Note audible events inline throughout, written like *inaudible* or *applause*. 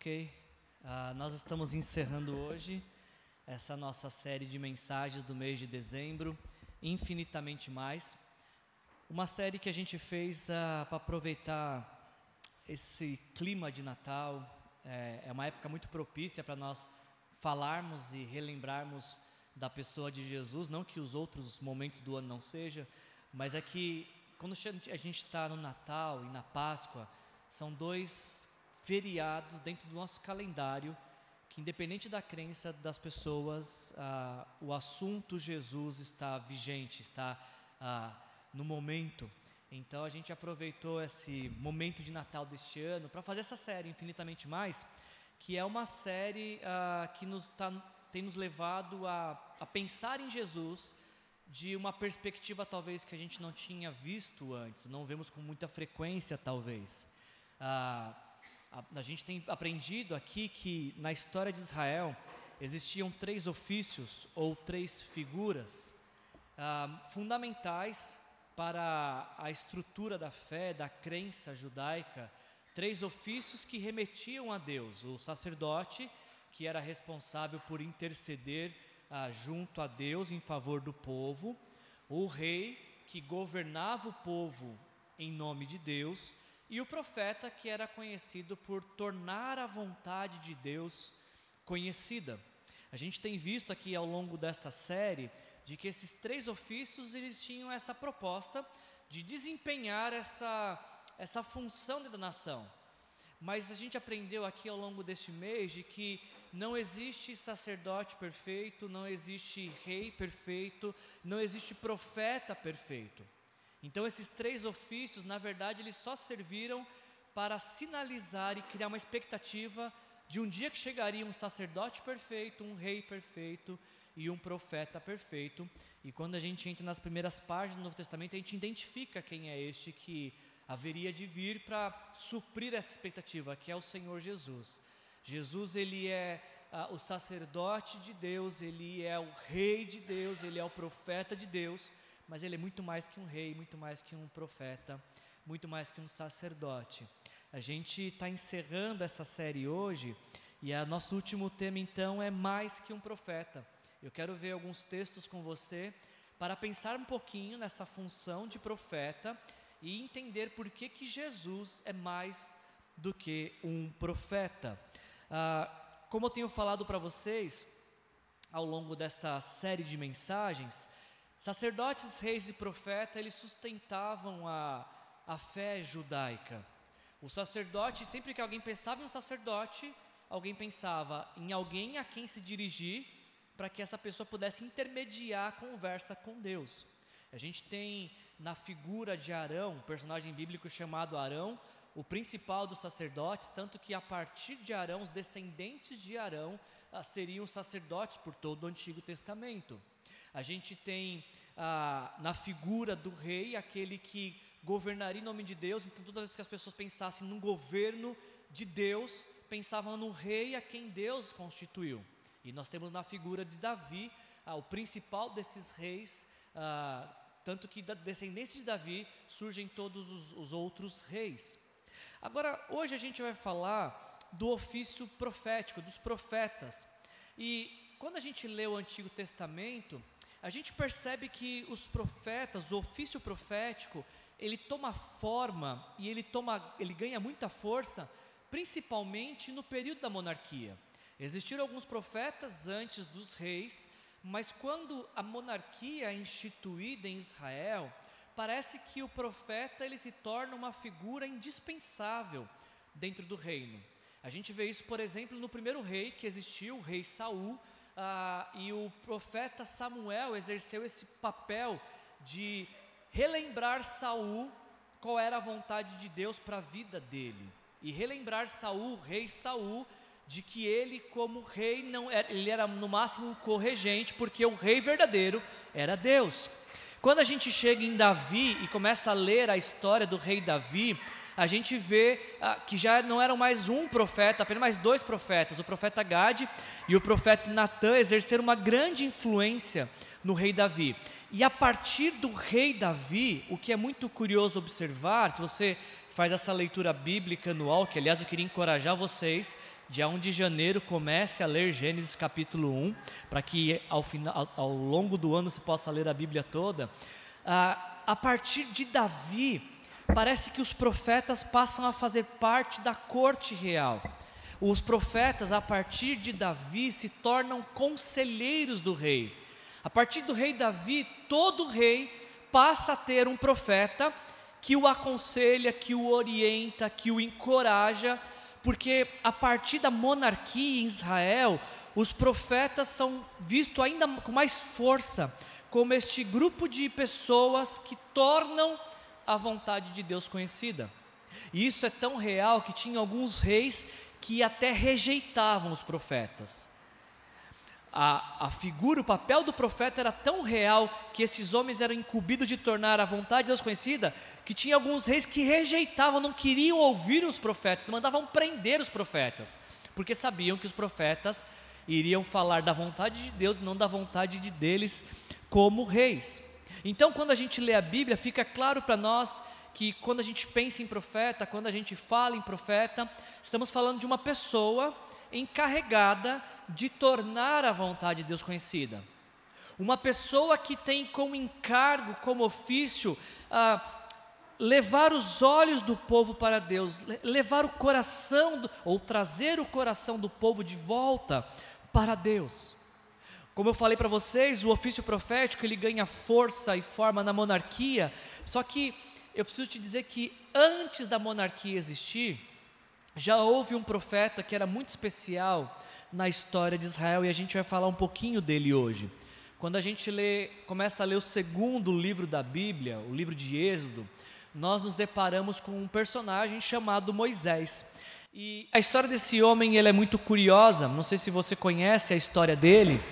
Ok, uh, nós estamos encerrando hoje essa nossa série de mensagens do mês de dezembro, infinitamente mais. Uma série que a gente fez uh, para aproveitar esse clima de Natal. É, é uma época muito propícia para nós falarmos e relembrarmos da pessoa de Jesus. Não que os outros momentos do ano não sejam, mas é que quando a gente está no Natal e na Páscoa, são dois feriados dentro do nosso calendário, que independente da crença das pessoas, ah, o assunto Jesus está vigente, está ah, no momento. Então a gente aproveitou esse momento de Natal deste ano para fazer essa série Infinitamente Mais, que é uma série ah, que nos tá, tem nos levado a, a pensar em Jesus de uma perspectiva talvez que a gente não tinha visto antes, não vemos com muita frequência talvez. Ah, a, a gente tem aprendido aqui que na história de Israel existiam três ofícios ou três figuras ah, fundamentais para a estrutura da fé, da crença judaica. Três ofícios que remetiam a Deus: o sacerdote, que era responsável por interceder ah, junto a Deus em favor do povo, o rei, que governava o povo em nome de Deus, e o profeta que era conhecido por tornar a vontade de Deus conhecida. A gente tem visto aqui ao longo desta série de que esses três ofícios eles tinham essa proposta de desempenhar essa, essa função da nação. Mas a gente aprendeu aqui ao longo deste mês de que não existe sacerdote perfeito, não existe rei perfeito, não existe profeta perfeito. Então esses três ofícios, na verdade, eles só serviram para sinalizar e criar uma expectativa de um dia que chegaria um sacerdote perfeito, um rei perfeito e um profeta perfeito. E quando a gente entra nas primeiras páginas do Novo Testamento, a gente identifica quem é este que haveria de vir para suprir essa expectativa, que é o Senhor Jesus. Jesus, ele é ah, o sacerdote de Deus, ele é o rei de Deus, ele é o profeta de Deus mas ele é muito mais que um rei, muito mais que um profeta, muito mais que um sacerdote. A gente está encerrando essa série hoje e o nosso último tema então é mais que um profeta. Eu quero ver alguns textos com você para pensar um pouquinho nessa função de profeta e entender por que, que Jesus é mais do que um profeta. Ah, como eu tenho falado para vocês ao longo desta série de mensagens, Sacerdotes, reis e profetas, eles sustentavam a, a fé judaica. O sacerdote, sempre que alguém pensava em um sacerdote, alguém pensava em alguém a quem se dirigir para que essa pessoa pudesse intermediar a conversa com Deus. A gente tem na figura de Arão, um personagem bíblico chamado Arão, o principal dos sacerdotes, tanto que a partir de Arão, os descendentes de Arão ah, seriam sacerdotes por todo o Antigo Testamento. A gente tem ah, na figura do rei aquele que governaria em nome de Deus, então toda vez que as pessoas pensassem num governo de Deus, pensavam no rei a quem Deus constituiu. E nós temos na figura de Davi, ah, o principal desses reis, ah, tanto que da descendência de Davi surgem todos os, os outros reis. Agora, hoje a gente vai falar do ofício profético, dos profetas. E quando a gente lê o Antigo Testamento, a gente percebe que os profetas, o ofício profético, ele toma forma e ele toma, ele ganha muita força, principalmente no período da monarquia. Existiram alguns profetas antes dos reis, mas quando a monarquia é instituída em Israel, parece que o profeta ele se torna uma figura indispensável dentro do reino. A gente vê isso, por exemplo, no primeiro rei que existiu, o rei Saul, ah, e o profeta Samuel exerceu esse papel de relembrar Saul qual era a vontade de Deus para a vida dele e relembrar Saul, rei Saul, de que ele como rei não era, ele era no máximo um corregente, porque o rei verdadeiro era Deus. Quando a gente chega em Davi e começa a ler a história do rei Davi, a gente vê ah, que já não eram mais um profeta, apenas mais dois profetas, o profeta Gade e o profeta Natan exerceram uma grande influência no rei Davi. E a partir do rei Davi, o que é muito curioso observar, se você faz essa leitura bíblica anual, que aliás eu queria encorajar vocês, dia 1 de janeiro comece a ler Gênesis capítulo 1, para que ao, final, ao, longo do ano você possa ler a Bíblia toda. Ah, a partir de Davi, parece que os profetas passam a fazer parte da corte real. Os profetas, a partir de Davi, se tornam conselheiros do rei. A partir do rei Davi, todo rei passa a ter um profeta que o aconselha, que o orienta, que o encoraja, porque a partir da monarquia em Israel, os profetas são vistos ainda com mais força como este grupo de pessoas que tornam a vontade de Deus conhecida. E isso é tão real que tinha alguns reis que até rejeitavam os profetas a, a figura, o papel do profeta era tão real que esses homens eram incumbidos de tornar a vontade de Deus conhecida, que tinha alguns reis que rejeitavam, não queriam ouvir os profetas, mandavam prender os profetas, porque sabiam que os profetas iriam falar da vontade de Deus, não da vontade de deles como reis. Então, quando a gente lê a Bíblia, fica claro para nós que quando a gente pensa em profeta, quando a gente fala em profeta, estamos falando de uma pessoa encarregada de tornar a vontade de Deus conhecida. Uma pessoa que tem como encargo, como ofício, ah, levar os olhos do povo para Deus, levar o coração, do, ou trazer o coração do povo de volta para Deus. Como eu falei para vocês, o ofício profético ele ganha força e forma na monarquia, só que eu preciso te dizer que antes da monarquia existir, já houve um profeta que era muito especial na história de Israel e a gente vai falar um pouquinho dele hoje. Quando a gente lê, começa a ler o segundo livro da Bíblia, o livro de Êxodo, nós nos deparamos com um personagem chamado Moisés. E a história desse homem ele é muito curiosa, não sei se você conhece a história dele.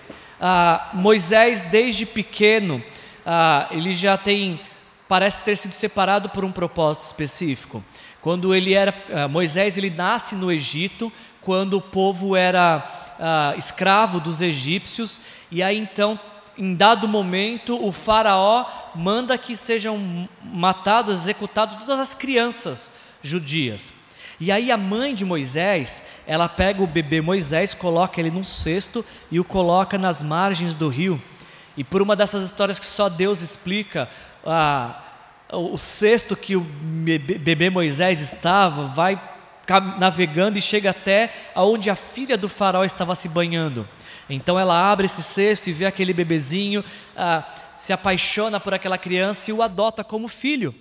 Ah, Moisés, desde pequeno, ah, ele já tem, parece ter sido separado por um propósito específico. Quando ele era uh, Moisés, ele nasce no Egito, quando o povo era uh, escravo dos egípcios, e aí então, em dado momento, o faraó manda que sejam matadas, executadas todas as crianças judias. E aí a mãe de Moisés, ela pega o bebê Moisés, coloca ele num cesto e o coloca nas margens do rio. E por uma dessas histórias que só Deus explica, o cesto que o bebê Moisés estava, vai navegando e chega até aonde a filha do faraó estava se banhando. Então ela abre esse cesto e vê aquele bebezinho, ah, se apaixona por aquela criança e o adota como filho.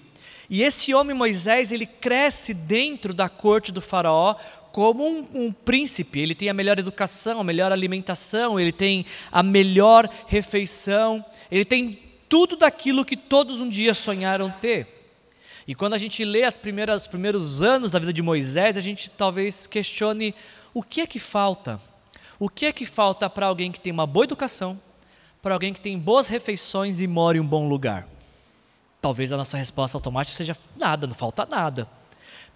E esse homem Moisés, ele cresce dentro da corte do faraó como um, um, príncipe, ele tem a melhor educação, a melhor alimentação, ele tem a melhor refeição, ele tem tudo daquilo que todos um dia sonharam ter. E quando a gente lê as primeiras, os primeiros anos da vida de Moisés, a gente talvez questione o que é que falta? O que é que falta para alguém que tem uma boa educação, para alguém que tem boas refeições e mora em um bom lugar? Talvez a nossa resposta automática seja nada, não falta nada.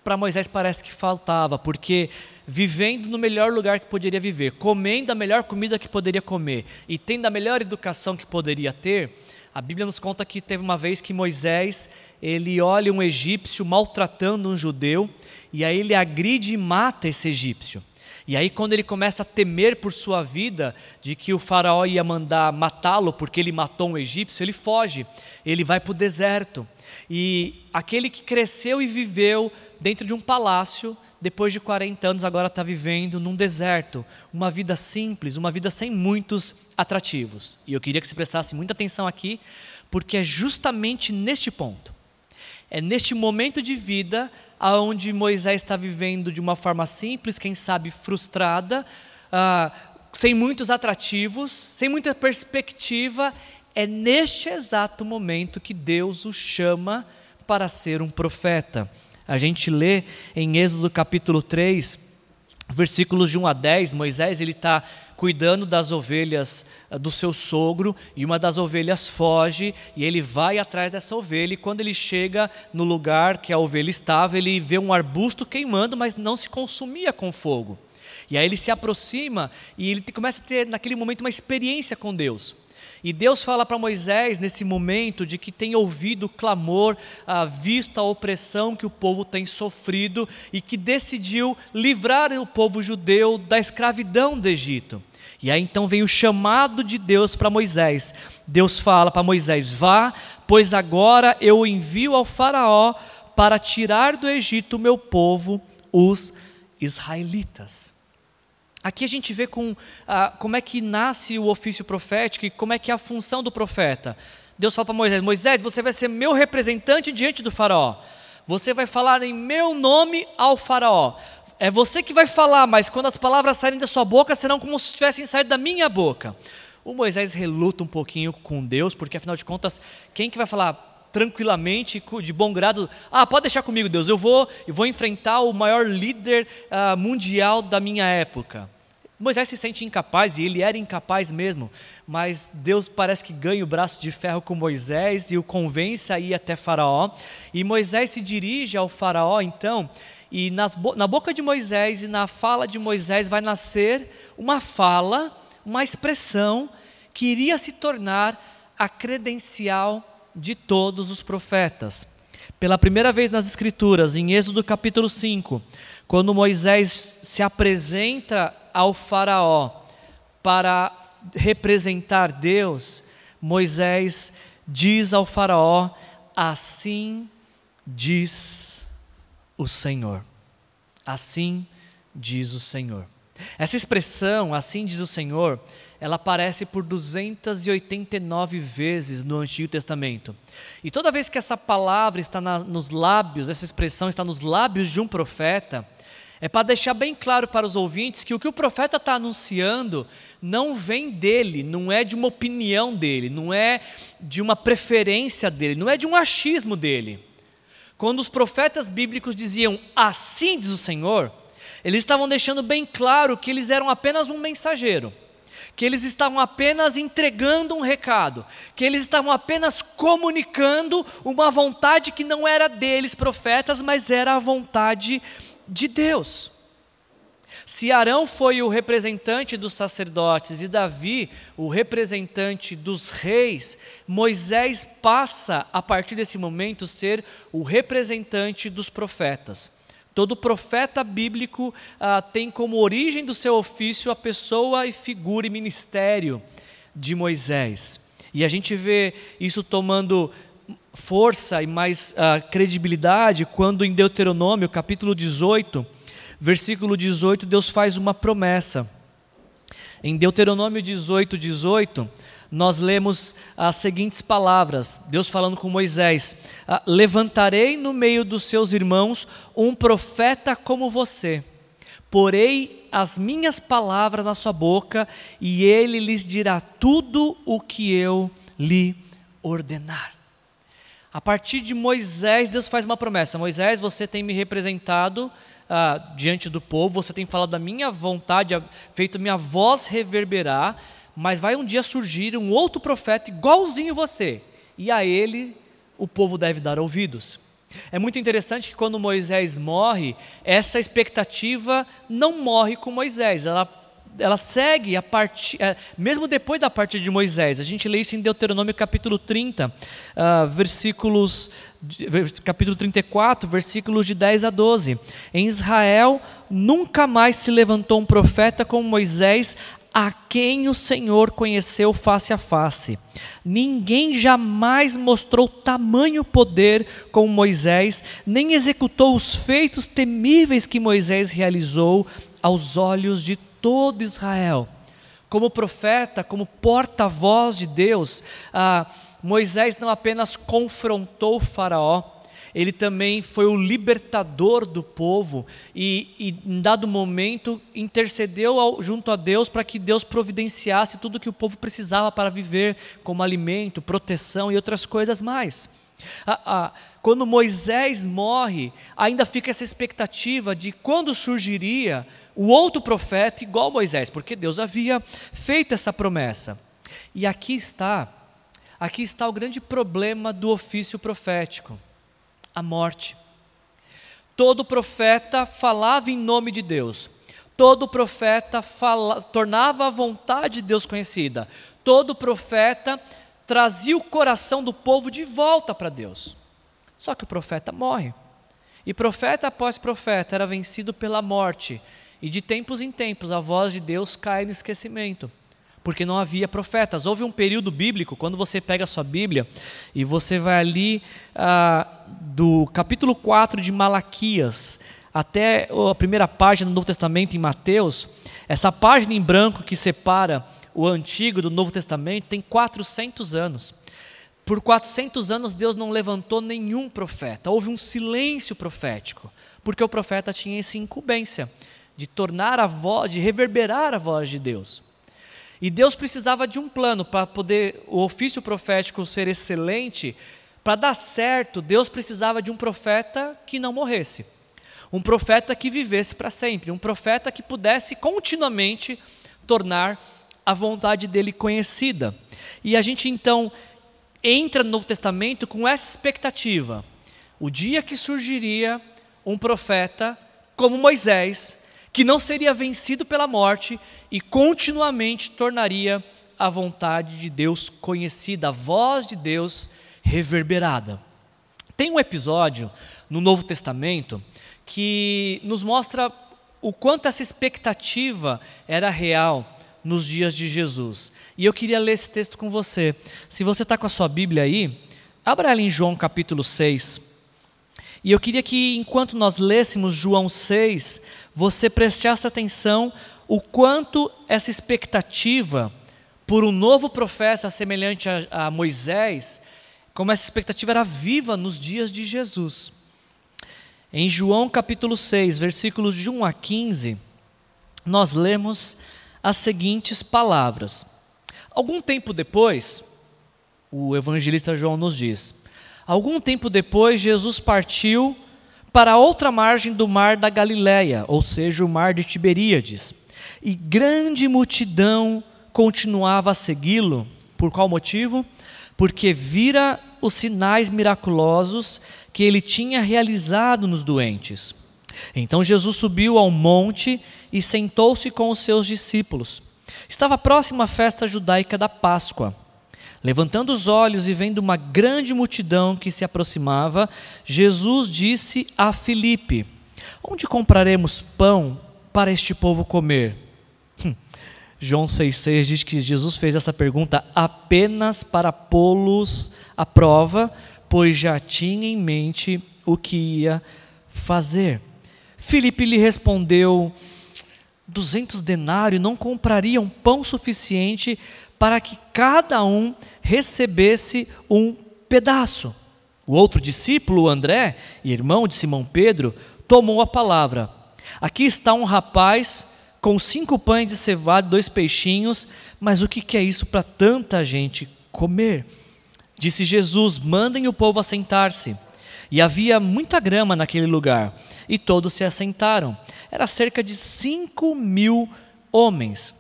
Para Moisés parece que faltava, porque vivendo no melhor lugar que poderia viver, comendo a melhor comida que poderia comer e tendo a melhor educação que poderia ter, a Bíblia nos conta que teve uma vez que Moisés, ele olha um egípcio maltratando um judeu, e aí ele agride e mata esse egípcio. E aí, quando ele começa a temer por sua vida, de que o faraó ia mandar matá-lo porque ele matou um egípcio, ele foge, ele vai para o deserto. E aquele que cresceu e viveu dentro de um palácio, depois de 40 anos, agora está vivendo num deserto, uma vida simples, uma vida sem muitos atrativos. E eu queria que você prestasse muita atenção aqui, porque é justamente neste ponto, é neste momento de vida aonde Moisés está vivendo de uma forma simples, quem sabe frustrada, ah, sem muitos atrativos, sem muita perspectiva, é neste exato momento que Deus o chama para ser um profeta. A gente lê em Êxodo capítulo 3, versículos de 1 a 10, Moisés ele está cuidando das ovelhas ah, do seu sogro e uma das ovelhas foge e ele vai atrás dessa ovelha e quando ele chega no lugar que a ovelha estava, ele vê um arbusto queimando, mas não se consumia com fogo. E aí ele se aproxima e ele começa a ter naquele momento uma experiência com Deus. E Deus fala para Moisés nesse momento de que tem ouvido o clamor, ah, visto a opressão que o povo tem sofrido e que decidiu livrar o povo judeu da escravidão do Egito. E aí então vem o chamado de Deus para Moisés. Deus fala para Moisés: Vá, pois agora eu envio ao Faraó para tirar do Egito o meu povo, os israelitas. Aqui a gente vê com, ah, como é que nasce o ofício profético e como é que é a função do profeta. Deus fala para Moisés: Moisés, você vai ser meu representante diante do Faraó. Você vai falar em meu nome ao Faraó. É você que vai falar, mas quando as palavras saírem da sua boca, serão como se tivessem saído da minha boca. O Moisés reluta um pouquinho com Deus, porque afinal de contas, quem que vai falar tranquilamente, de bom grado, ah, pode deixar comigo, Deus, eu vou, eu vou enfrentar o maior líder uh, mundial da minha época. Moisés se sente incapaz, e ele era incapaz mesmo, mas Deus parece que ganha o braço de ferro com Moisés e o convence a ir até Faraó. E Moisés se dirige ao Faraó, então, e nas, na boca de Moisés e na fala de Moisés vai nascer uma fala, uma expressão que iria se tornar a credencial de todos os profetas. Pela primeira vez nas Escrituras, em Êxodo capítulo 5, quando Moisés se apresenta ao Faraó para representar Deus, Moisés diz ao Faraó: Assim diz o Senhor. Assim diz o Senhor. Essa expressão, assim diz o Senhor, ela aparece por 289 vezes no Antigo Testamento. E toda vez que essa palavra está na, nos lábios, essa expressão está nos lábios de um profeta, é para deixar bem claro para os ouvintes que o que o profeta está anunciando não vem dele, não é de uma opinião dele, não é de uma preferência dele, não é de um achismo dele. Quando os profetas bíblicos diziam assim diz o Senhor, eles estavam deixando bem claro que eles eram apenas um mensageiro que eles estavam apenas entregando um recado, que eles estavam apenas comunicando uma vontade que não era deles, profetas, mas era a vontade de Deus. Se Arão foi o representante dos sacerdotes e Davi o representante dos reis, Moisés passa, a partir desse momento, ser o representante dos profetas. Todo profeta bíblico ah, tem como origem do seu ofício a pessoa e figura e ministério de Moisés. E a gente vê isso tomando força e mais ah, credibilidade quando em Deuteronômio, capítulo 18, versículo 18, Deus faz uma promessa. Em Deuteronômio 18, 18, nós lemos as seguintes palavras: Deus falando com Moisés: ah, Levantarei no meio dos seus irmãos um profeta como você, porei as minhas palavras na sua boca, e ele lhes dirá tudo o que eu lhe ordenar. A partir de Moisés, Deus faz uma promessa: Moisés, você tem me representado ah, diante do povo, você tem falado da minha vontade, feito minha voz reverberar mas vai um dia surgir um outro profeta igualzinho você, e a ele o povo deve dar ouvidos. É muito interessante que quando Moisés morre, essa expectativa não morre com Moisés, ela, ela segue a partir, é, mesmo depois da parte de Moisés. A gente lê isso em Deuteronômio capítulo 30, uh, versículos, capítulo 34, versículos de 10 a 12. Em Israel nunca mais se levantou um profeta como Moisés, a quem o Senhor conheceu face a face. Ninguém jamais mostrou tamanho poder como Moisés, nem executou os feitos temíveis que Moisés realizou aos olhos de todo Israel. Como profeta, como porta-voz de Deus, ah, Moisés não apenas confrontou Faraó, ele também foi o libertador do povo e, e em dado momento, intercedeu ao, junto a Deus para que Deus providenciasse tudo que o povo precisava para viver, como alimento, proteção e outras coisas mais. Ah, ah, quando Moisés morre, ainda fica essa expectativa de quando surgiria o outro profeta igual Moisés, porque Deus havia feito essa promessa. E aqui está, aqui está o grande problema do ofício profético a morte. Todo profeta falava em nome de Deus. Todo profeta fala, tornava a vontade de Deus conhecida. todo profeta trazia o coração do povo de volta para Deus. Só que o profeta morre. E profeta após profeta era vencido pela morte. E de tempos em tempos a voz de Deus cai no esquecimento porque não havia profetas. Houve um período bíblico, quando você pega a sua Bíblia e você vai ali ah, do capítulo 4 de Malaquias até a primeira página do Novo Testamento em Mateus, essa página em branco que separa o Antigo do Novo Testamento tem 400 anos. Por 400 anos Deus não levantou nenhum profeta, houve um silêncio profético, porque o profeta tinha essa incumbência de tornar a voz, de reverberar a voz de Deus. E Deus precisava de um plano para poder o ofício profético ser excelente, para dar certo, Deus precisava de um profeta que não morresse. Um profeta que vivesse para sempre, um profeta que pudesse continuamente tornar a vontade dele conhecida. E a gente então entra no Novo Testamento com essa expectativa. O dia que surgiria um profeta como Moisés, que não seria vencido pela morte e continuamente tornaria a vontade de Deus conhecida, a voz de Deus reverberada. Tem um episódio no Novo Testamento que nos mostra o quanto essa expectativa era real nos dias de Jesus. E eu queria ler esse texto com você. Se você está com a sua Bíblia aí, abra ela em João capítulo 6. E eu queria que, enquanto nós lêssemos João 6, você prestasse atenção o quanto essa expectativa por um novo profeta semelhante a, a Moisés, como essa expectativa era viva nos dias de Jesus. Em João capítulo 6, versículos de 1 a 15, nós lemos as seguintes palavras. Algum tempo depois, o evangelista João nos diz: Algum tempo depois, Jesus partiu para outra margem do mar da Galileia, ou seja, o mar de Tiberíades e grande multidão continuava a segui-lo. Por qual motivo? Porque vira os sinais miraculosos que ele tinha realizado nos doentes. Então Jesus subiu ao monte e sentou-se com os seus discípulos. Estava próxima a festa judaica da Páscoa. Levantando os olhos e vendo uma grande multidão que se aproximava, Jesus disse a Filipe: Onde compraremos pão para este povo comer? João 6,6 diz que Jesus fez essa pergunta apenas para pô-los à prova, pois já tinha em mente o que ia fazer. Filipe lhe respondeu: duzentos denários não comprariam pão suficiente para que cada um recebesse um pedaço. O outro discípulo, André, irmão de Simão Pedro, tomou a palavra. Aqui está um rapaz com cinco pães de cevada e dois peixinhos, mas o que é isso para tanta gente comer? Disse Jesus: mandem o povo assentar-se. E havia muita grama naquele lugar, e todos se assentaram. Era cerca de cinco mil homens.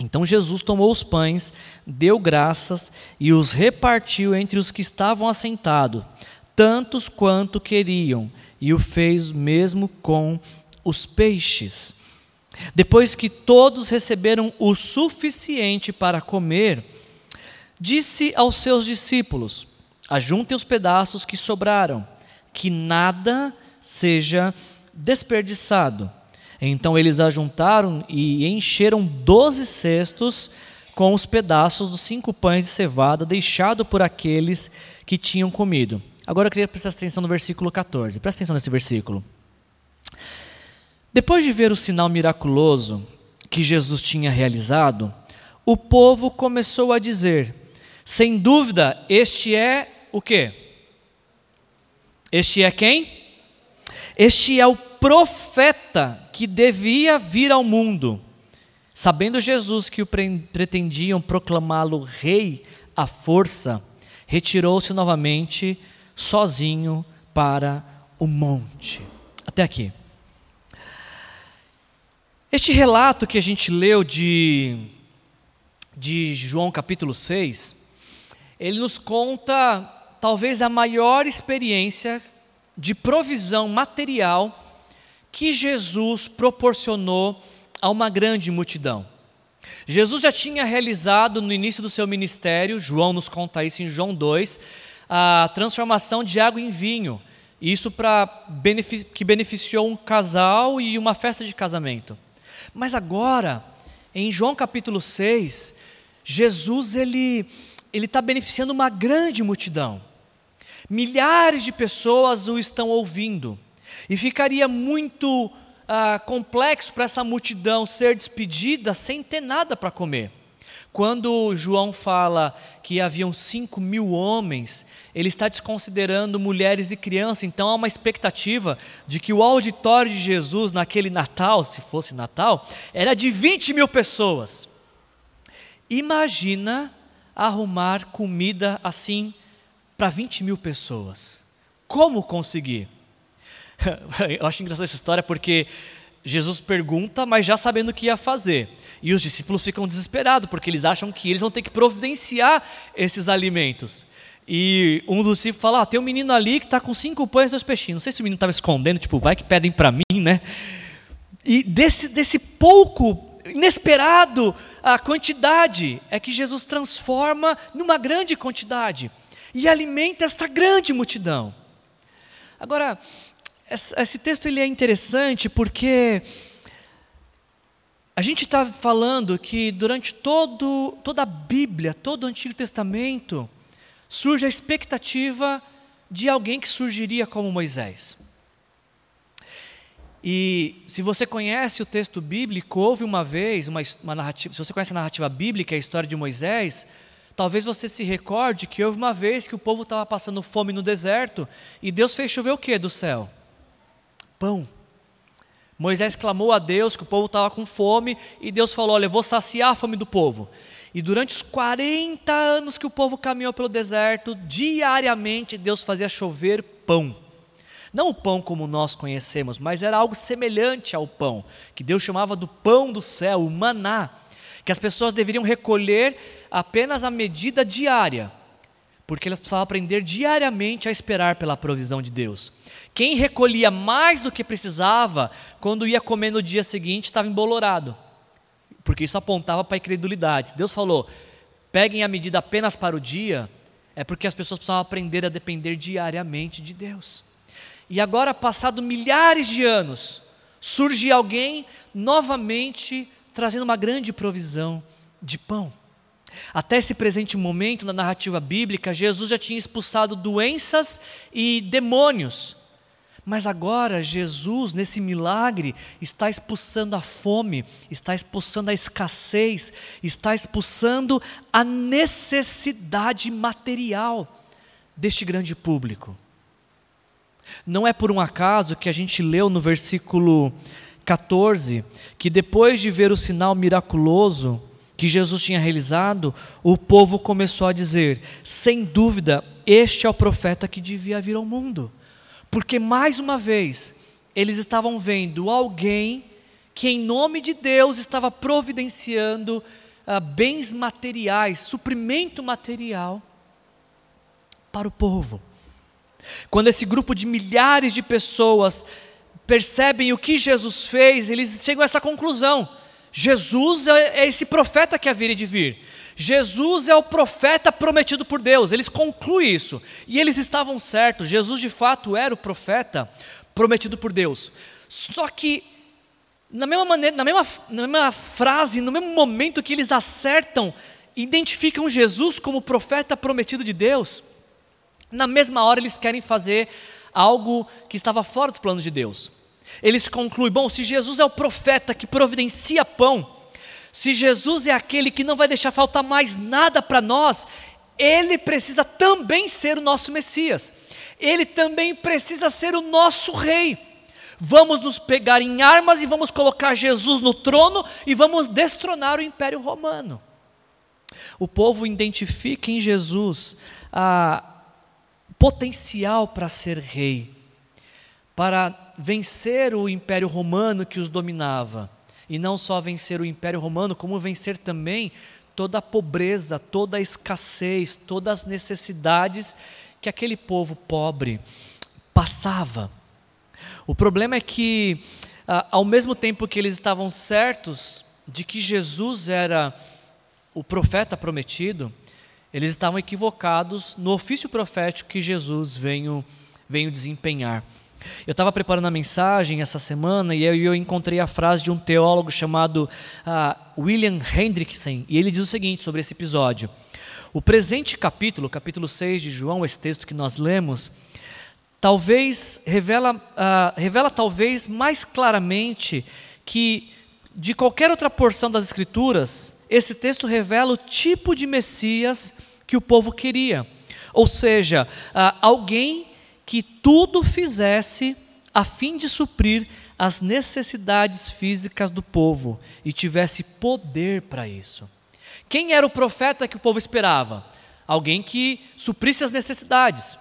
Então Jesus tomou os pães, deu graças e os repartiu entre os que estavam assentados, tantos quanto queriam, e o fez mesmo com os peixes. Depois que todos receberam o suficiente para comer, disse aos seus discípulos: Ajuntem os pedaços que sobraram, que nada seja desperdiçado. Então eles ajuntaram e encheram doze cestos com os pedaços dos cinco pães de cevada deixado por aqueles que tinham comido. Agora eu queria prestar atenção no versículo 14. Presta atenção nesse versículo. Depois de ver o sinal miraculoso que Jesus tinha realizado, o povo começou a dizer: sem dúvida, este é o quê? Este é quem? Este é o profeta que devia vir ao mundo. Sabendo Jesus que o pretendiam proclamá-lo rei à força, retirou-se novamente sozinho para o monte. Até aqui. Este relato que a gente leu de, de João capítulo 6, ele nos conta talvez a maior experiência de provisão material que Jesus proporcionou a uma grande multidão. Jesus já tinha realizado no início do seu ministério, João nos conta isso em João 2, a transformação de água em vinho. Isso para que beneficiou um casal e uma festa de casamento. Mas agora, em João capítulo 6, Jesus ele ele está beneficiando uma grande multidão. Milhares de pessoas o estão ouvindo. E ficaria muito ah, complexo para essa multidão ser despedida sem ter nada para comer. Quando João fala que haviam cinco mil homens, ele está desconsiderando mulheres e crianças, então há uma expectativa de que o auditório de Jesus naquele Natal, se fosse Natal, era de 20 mil pessoas. Imagina arrumar comida assim para 20 mil pessoas. Como conseguir? *laughs* Eu acho engraçada essa história porque Jesus pergunta, mas já sabendo o que ia fazer. E os discípulos ficam desesperados, porque eles acham que eles vão ter que providenciar esses alimentos. E um dos discípulos fala: ah, tem um menino ali que está com cinco pães e dois peixinhos. Não sei se o menino estava escondendo, tipo, vai que pedem para mim, né? E desse, desse pouco inesperado a quantidade é que Jesus transforma numa grande quantidade e alimenta esta grande multidão. Agora, esse texto ele é interessante porque a gente está falando que durante todo, toda a Bíblia, todo o Antigo Testamento, surge a expectativa de alguém que surgiria como Moisés. E se você conhece o texto bíblico, houve uma vez uma, uma narrativa, se você conhece a narrativa bíblica, a história de Moisés, talvez você se recorde que houve uma vez que o povo estava passando fome no deserto e Deus fez chover o que do céu? Pão. Moisés clamou a Deus que o povo estava com fome e Deus falou: Olha, eu vou saciar a fome do povo. E durante os 40 anos que o povo caminhou pelo deserto, diariamente Deus fazia chover pão. Não o pão como nós conhecemos, mas era algo semelhante ao pão, que Deus chamava do pão do céu, o maná, que as pessoas deveriam recolher apenas a medida diária, porque elas precisavam aprender diariamente a esperar pela provisão de Deus. Quem recolhia mais do que precisava, quando ia comer no dia seguinte, estava embolorado, porque isso apontava para a incredulidade. Deus falou: peguem a medida apenas para o dia, é porque as pessoas precisavam aprender a depender diariamente de Deus. E agora, passado milhares de anos, surge alguém novamente trazendo uma grande provisão de pão. Até esse presente momento, na narrativa bíblica, Jesus já tinha expulsado doenças e demônios. Mas agora Jesus, nesse milagre, está expulsando a fome, está expulsando a escassez, está expulsando a necessidade material deste grande público. Não é por um acaso que a gente leu no versículo 14 que depois de ver o sinal miraculoso que Jesus tinha realizado, o povo começou a dizer: sem dúvida, este é o profeta que devia vir ao mundo. Porque mais uma vez, eles estavam vendo alguém que, em nome de Deus, estava providenciando ah, bens materiais, suprimento material para o povo. Quando esse grupo de milhares de pessoas percebem o que Jesus fez, eles chegam a essa conclusão: Jesus é, é esse profeta que haveria de vir. Jesus é o profeta prometido por Deus, eles concluem isso. E eles estavam certos, Jesus de fato era o profeta prometido por Deus. Só que, na mesma maneira, na mesma, na mesma frase, no mesmo momento que eles acertam, identificam Jesus como profeta prometido de Deus, na mesma hora eles querem fazer algo que estava fora dos planos de Deus. Eles concluem: bom, se Jesus é o profeta que providencia pão, se Jesus é aquele que não vai deixar faltar mais nada para nós, ele precisa também ser o nosso Messias. Ele também precisa ser o nosso rei. Vamos nos pegar em armas e vamos colocar Jesus no trono e vamos destronar o Império Romano. O povo identifica em Jesus a potencial para ser rei, para vencer o Império Romano que os dominava e não só vencer o Império Romano, como vencer também toda a pobreza, toda a escassez, todas as necessidades que aquele povo pobre passava. O problema é que, ao mesmo tempo que eles estavam certos de que Jesus era o profeta prometido, eles estavam equivocados no ofício profético que Jesus veio, veio desempenhar. Eu estava preparando a mensagem essa semana e eu, encontrei a frase de um teólogo chamado uh, William Hendrickson, e ele diz o seguinte sobre esse episódio. O presente capítulo, capítulo 6 de João, esse texto que nós lemos, talvez revela, uh, revela talvez mais claramente que de qualquer outra porção das Escrituras, esse texto revela o tipo de Messias que o povo queria. Ou seja, uh, alguém que tudo fizesse a fim de suprir as necessidades físicas do povo e tivesse poder para isso. Quem era o profeta que o povo esperava? Alguém que suprisse as necessidades.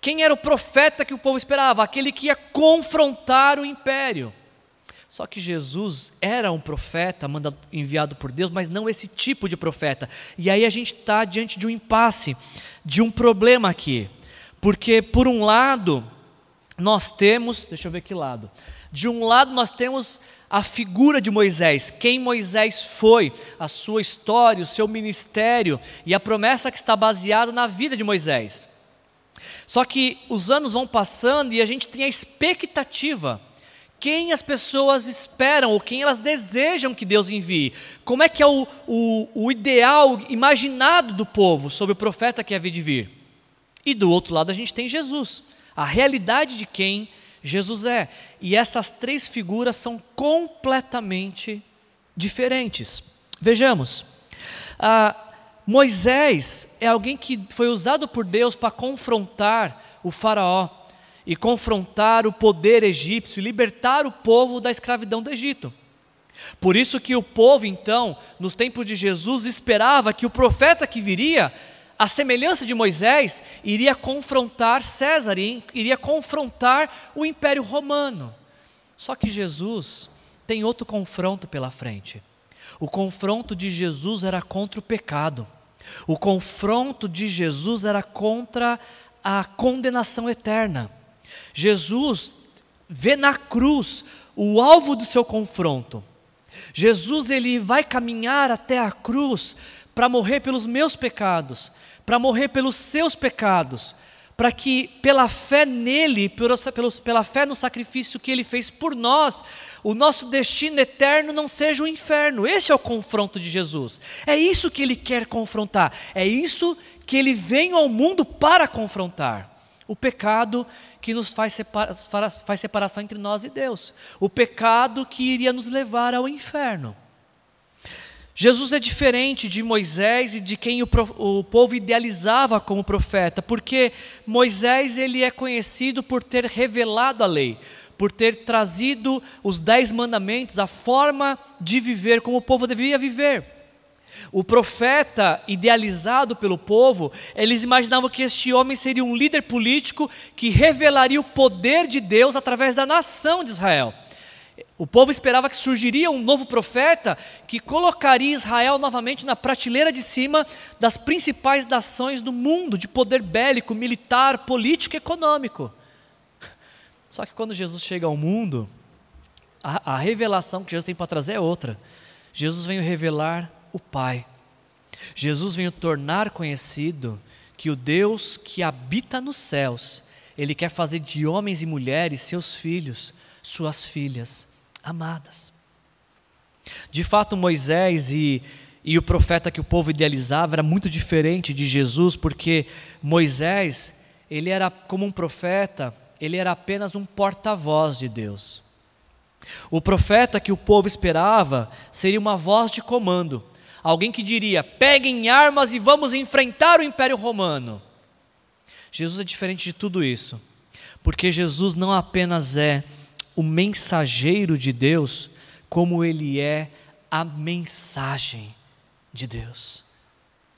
Quem era o profeta que o povo esperava? Aquele que ia confrontar o império. Só que Jesus era um profeta mandado, enviado por Deus, mas não esse tipo de profeta. E aí a gente está diante de um impasse, de um problema aqui. Porque, por um lado, nós temos, deixa eu ver que lado. De um lado, nós temos a figura de Moisés, quem Moisés foi, a sua história, o seu ministério e a promessa que está baseada na vida de Moisés. Só que os anos vão passando e a gente tem a expectativa quem as pessoas esperam ou quem elas desejam que Deus envie. Como é que é o, o, o ideal imaginado do povo sobre o profeta que havia de vir. E do outro lado a gente tem Jesus, a realidade de quem Jesus é. E essas três figuras são completamente diferentes. Vejamos. Ah, Moisés é alguém que foi usado por Deus para confrontar o Faraó e confrontar o poder egípcio, libertar o povo da escravidão do Egito. Por isso que o povo, então, nos tempos de Jesus, esperava que o profeta que viria, a semelhança de Moisés, iria confrontar César, iria confrontar o Império Romano. Só que Jesus tem outro confronto pela frente. O confronto de Jesus era contra o pecado. O confronto de Jesus era contra a condenação eterna. Jesus vê na cruz o alvo do seu confronto. Jesus ele vai caminhar até a cruz para morrer pelos meus pecados, para morrer pelos seus pecados, para que pela fé nele, pela fé no sacrifício que ele fez por nós, o nosso destino eterno não seja o inferno. Esse é o confronto de Jesus. É isso que ele quer confrontar. É isso que ele vem ao mundo para confrontar o pecado que nos faz, separa, faz separação entre nós e Deus, o pecado que iria nos levar ao inferno. Jesus é diferente de Moisés e de quem o, o, povo idealizava como profeta, porque Moisés ele é conhecido por ter revelado a lei, por ter trazido os dez mandamentos, a forma de viver como o povo deveria viver. O profeta, idealizado pelo povo, eles imaginavam que este homem seria um líder político que revelaria o poder de Deus através da nação de Israel. O povo esperava que surgiria um novo profeta que colocaria Israel novamente na prateleira de cima das principais nações do mundo, de poder bélico, militar, político e econômico. *laughs* Só que quando Jesus chega ao mundo, a, a revelação que Jesus tem para trazer é outra. Jesus veio revelar o Pai. Jesus veio tornar conhecido que o Deus que habita nos céus, Ele quer fazer de homens e mulheres seus filhos, suas filhas amadas. De fato, Moisés e, e o profeta que o povo idealizava era muito diferente de Jesus, porque Moisés, ele era como um profeta, ele era apenas um porta-voz de Deus. O profeta que o povo esperava seria uma voz de comando, Alguém que diria: peguem armas e vamos enfrentar o Império Romano. Jesus é diferente de tudo isso, porque Jesus não apenas é o mensageiro de Deus, como ele é a mensagem de Deus.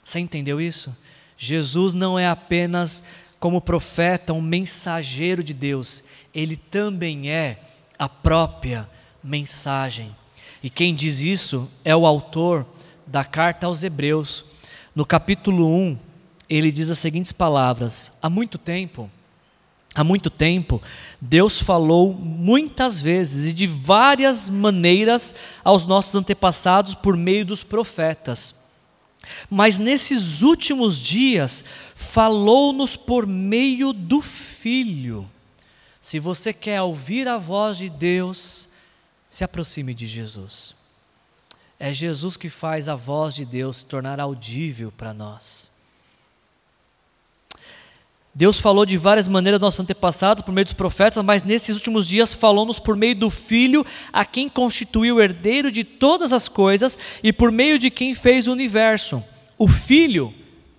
Você entendeu isso? Jesus não é apenas como profeta, um mensageiro de Deus, ele também é a própria mensagem. E quem diz isso é o autor da carta aos Hebreus, no capítulo 1, ele diz as seguintes palavras: Há muito tempo, há muito tempo, Deus falou muitas vezes e de várias maneiras aos nossos antepassados por meio dos profetas. Mas nesses últimos dias, falou-nos por meio do Filho. Se você quer ouvir a voz de Deus, se aproxime de Jesus. É Jesus que faz a voz de Deus se tornar audível para nós. Deus falou de várias maneiras aos nossos antepassados, por meio dos profetas, mas nesses últimos dias falou-nos por meio do Filho, a quem constituiu o herdeiro de todas as coisas e por meio de quem fez o universo. O Filho,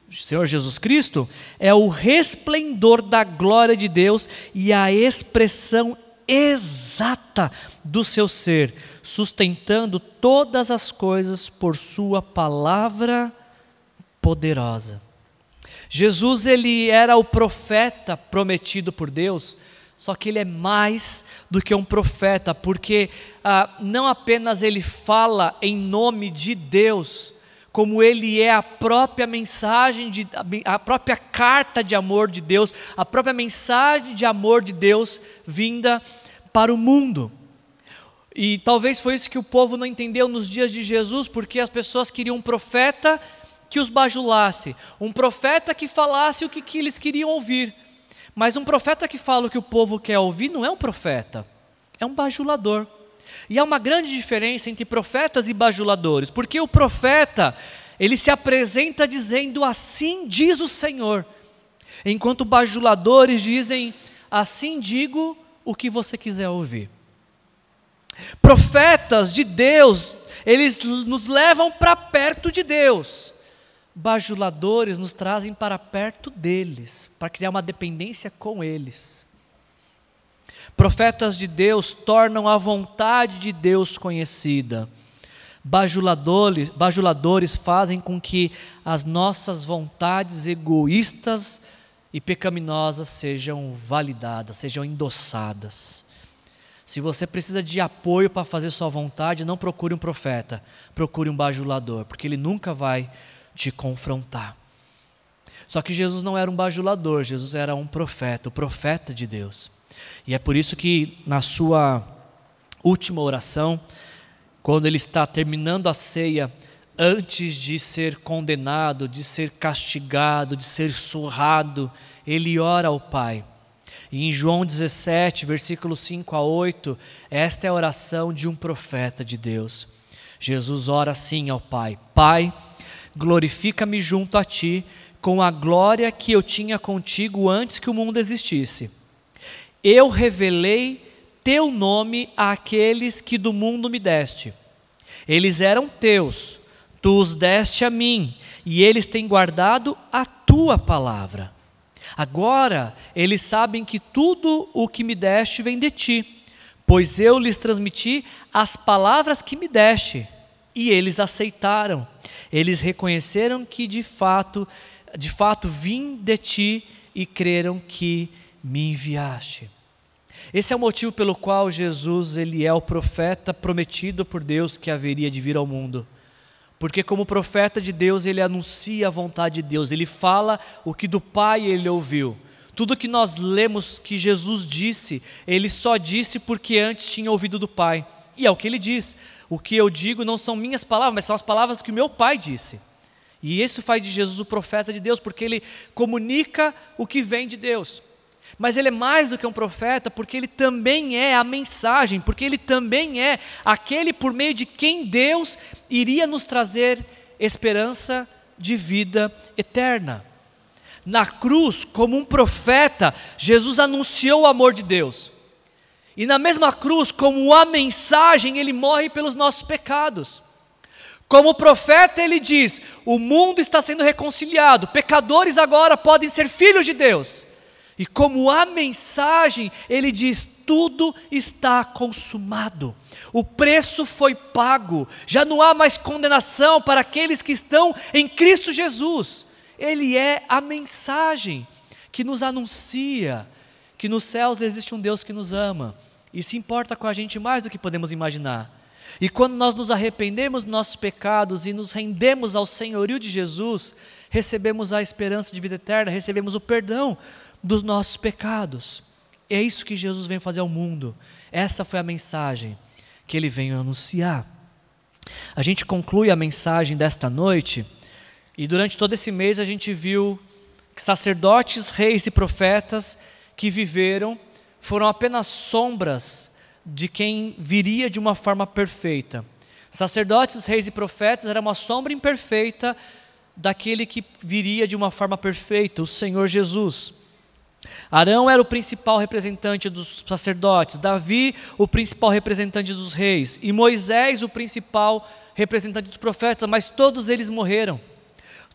Senhor Jesus Cristo, é o resplendor da glória de Deus e a expressão exata do seu ser, sustentando todas as coisas por Sua palavra poderosa. Jesus ele era o profeta prometido por Deus, só que ele é mais do que um profeta, porque ah, não apenas ele fala em nome de Deus, como ele é a própria mensagem, de, a própria carta de amor de Deus, a própria mensagem de amor de Deus vinda para o mundo. E talvez foi isso que o povo não entendeu nos dias de Jesus, porque as pessoas queriam um profeta que os bajulasse, um profeta que falasse o que, que eles queriam ouvir. Mas um profeta que fala o que o povo quer ouvir não é um profeta, é um bajulador. E há uma grande diferença entre profetas e bajuladores, porque o profeta, ele se apresenta dizendo assim diz o Senhor, enquanto bajuladores dizem assim digo o que você quiser ouvir. Profetas de Deus, eles nos levam para perto de Deus bajuladores nos trazem para perto deles, para criar uma dependência com eles. Profetas de Deus tornam a vontade de Deus conhecida. Bajuladores, bajuladores fazem com que as nossas vontades egoístas e pecaminosas sejam validadas, sejam endossadas. Se você precisa de apoio para fazer sua vontade, não procure um profeta, procure um bajulador, porque ele nunca vai te confrontar. Só que Jesus não era um bajulador, Jesus era um profeta, o profeta de Deus. E é por isso que na sua última oração, quando ele está terminando a ceia, antes de ser condenado, de ser castigado, de ser surrado, ele ora ao Pai. E em João 17, versículos 5 a 8, esta é a oração de um profeta de Deus. Jesus ora assim ao Pai: Pai, glorifica-me junto a ti com a glória que eu tinha contigo antes que o mundo existisse. Eu revelei teu nome àqueles que do mundo me deste. Eles eram teus, tu os deste a mim, e eles têm guardado a tua palavra. Agora eles sabem que tudo o que me deste vem de ti, pois eu lhes transmiti as palavras que me deste, e eles aceitaram eles reconheceram que de fato, de fato vim de ti e creram que me enviaste. Esse é o motivo pelo qual Jesus ele é o profeta prometido por Deus que haveria de vir ao mundo. Porque como profeta de Deus, ele anuncia a vontade de Deus, ele fala o que do Pai ele ouviu. Tudo que nós lemos que Jesus disse, ele só disse porque antes tinha ouvido do Pai. E é o que ele diz: o que eu digo não são minhas palavras, mas são as palavras que o meu pai disse. E isso faz de Jesus o profeta de Deus, porque ele comunica o que vem de Deus. Mas ele é mais do que um profeta, porque ele também é a mensagem, porque ele também é aquele por meio de quem Deus iria nos trazer esperança de vida eterna. Na cruz, como um profeta, Jesus anunciou o amor de Deus. E na mesma cruz, como a mensagem, ele morre pelos nossos pecados. Como profeta, ele diz: o mundo está sendo reconciliado, pecadores agora podem ser filhos de Deus. E como a mensagem, ele diz: tudo está consumado. O preço foi pago, já não há mais condenação para aqueles que estão em Cristo Jesus. Ele é a mensagem que nos anuncia que nos céus existe um Deus que nos ama e se importa com a gente mais do que podemos imaginar. E quando nós nos arrependemos dos nossos pecados e nos rendemos ao senhorio de Jesus, recebemos a esperança de vida eterna, recebemos o perdão dos nossos pecados. É isso que Jesus vem fazer ao mundo. Essa foi a mensagem que ele veio anunciar. A gente conclui a mensagem desta noite, e durante todo esse mês a gente viu que sacerdotes, reis e profetas que viveram foram apenas sombras de quem viria de uma forma perfeita. Sacerdotes, reis e profetas era uma sombra imperfeita daquele que viria de uma forma perfeita, o Senhor Jesus. Arão era o principal representante dos sacerdotes, Davi, o principal representante dos reis, e Moisés, o principal representante dos profetas, mas todos eles morreram.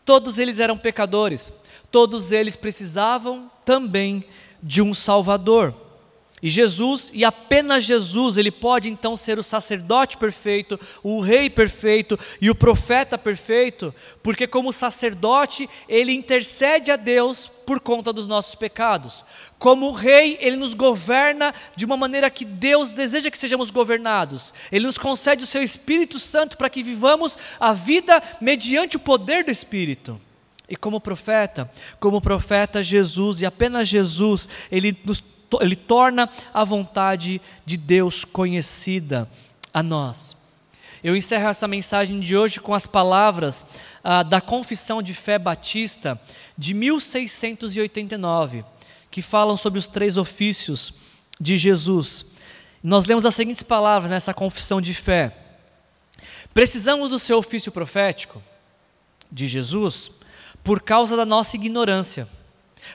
Todos eles eram pecadores, todos eles precisavam também de um Salvador. E Jesus, e apenas Jesus, ele pode então ser o sacerdote perfeito, o rei perfeito e o profeta perfeito, porque como sacerdote, ele intercede a Deus por conta dos nossos pecados. Como rei, ele nos governa de uma maneira que Deus deseja que sejamos governados. Ele nos concede o seu Espírito Santo para que vivamos a vida mediante o poder do Espírito. E como profeta, como profeta Jesus, e apenas Jesus, ele nos ele torna a vontade de Deus conhecida a nós. Eu encerro essa mensagem de hoje com as palavras ah, da Confissão de Fé Batista de 1689, que falam sobre os três ofícios de Jesus. Nós lemos as seguintes palavras nessa confissão de fé: Precisamos do seu ofício profético, de Jesus, por causa da nossa ignorância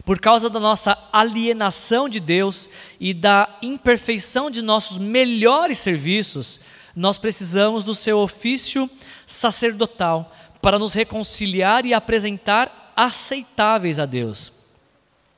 por causa da nossa alienação de Deus e da imperfeição de nossos melhores serviços, nós precisamos do seu ofício sacerdotal para nos reconciliar e apresentar aceitáveis a Deus.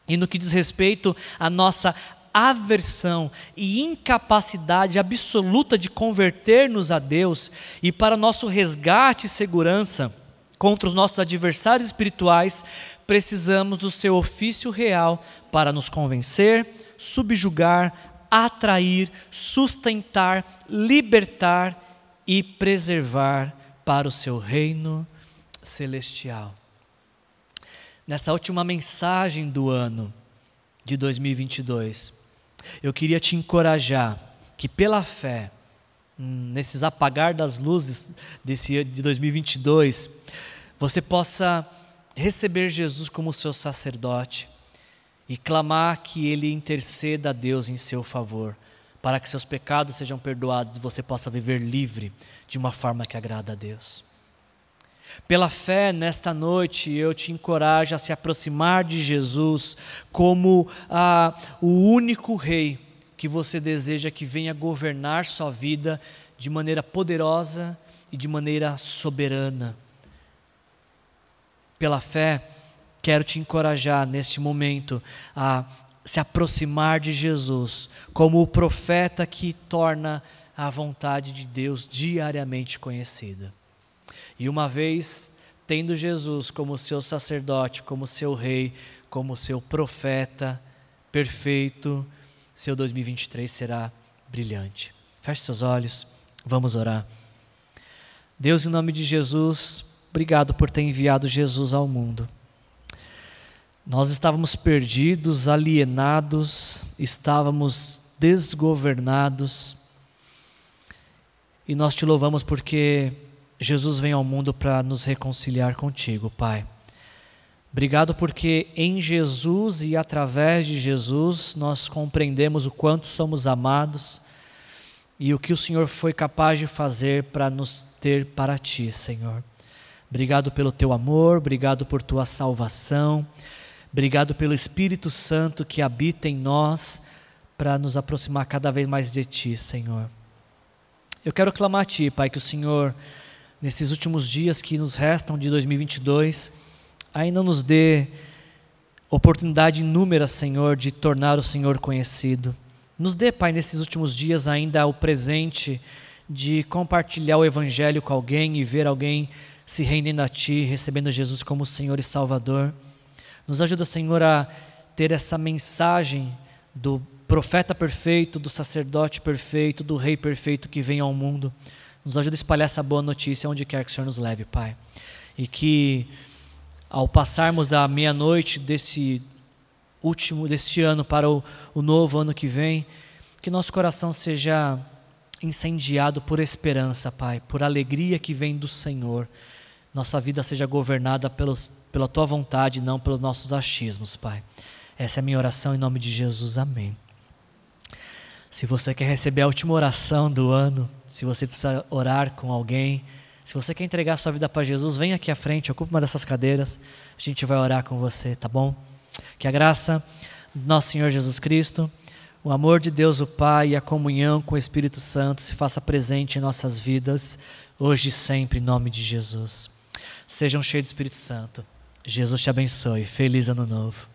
E no que diz respeito à nossa aversão e incapacidade absoluta de converter-nos a Deus e para nosso resgate e segurança contra os nossos adversários espirituais, precisamos do seu ofício real para nos convencer, subjugar, atrair, sustentar, libertar e preservar para o seu reino celestial. Nessa última mensagem do ano de 2022, eu queria te encorajar que pela fé, nesses apagar das luzes desse de 2022, você possa receber Jesus como seu sacerdote e clamar que ele interceda a Deus em seu favor, para que seus pecados sejam perdoados e você possa viver livre de uma forma que agrada a Deus. Pela fé, nesta noite, eu te encorajo a se aproximar de Jesus como ah, o único Rei que você deseja que venha governar sua vida de maneira poderosa e de maneira soberana pela fé, quero te encorajar neste momento a se aproximar de Jesus como o profeta que torna a vontade de Deus diariamente conhecida. E uma vez tendo Jesus como seu sacerdote, como seu rei, como seu profeta perfeito, seu 2023 será brilhante. Feche seus olhos, vamos orar. Deus, em nome de Jesus, Obrigado por ter enviado Jesus ao mundo. Nós estávamos perdidos, alienados, estávamos desgovernados. E nós te louvamos porque Jesus vem ao mundo para nos reconciliar contigo, Pai. Obrigado porque em Jesus e através de Jesus nós compreendemos o quanto somos amados e o que o Senhor foi capaz de fazer para nos ter para ti, Senhor. Obrigado pelo teu amor, obrigado por tua salvação, obrigado pelo Espírito Santo que habita em nós para nos aproximar cada vez mais de ti, Senhor. Eu quero clamar a ti, Pai, que o Senhor, nesses últimos dias que nos restam de 2022, ainda nos dê oportunidade inúmera, Senhor, de tornar o Senhor conhecido. Nos dê, Pai, nesses últimos dias ainda o presente de compartilhar o Evangelho com alguém e ver alguém se rendendo a Ti, recebendo Jesus como Senhor e Salvador. Nos ajuda, Senhor, a ter essa mensagem do profeta perfeito, do sacerdote perfeito, do rei perfeito que vem ao mundo. Nos ajuda a espalhar essa boa notícia onde quer que o Senhor nos leve, Pai. E que ao passarmos da meia-noite desse último deste ano para o, o novo ano que vem, que nosso coração seja incendiado por esperança, Pai, por alegria que vem do Senhor. Nossa vida seja governada pelos, pela tua vontade, não pelos nossos achismos, Pai. Essa é a minha oração em nome de Jesus. Amém. Se você quer receber a última oração do ano, se você precisa orar com alguém, se você quer entregar sua vida para Jesus, vem aqui à frente, ocupe uma dessas cadeiras. A gente vai orar com você, tá bom? Que a graça do nosso Senhor Jesus Cristo, o amor de Deus o Pai e a comunhão com o Espírito Santo se faça presente em nossas vidas, hoje e sempre, em nome de Jesus. Sejam cheios do Espírito Santo. Jesus te abençoe. Feliz ano novo.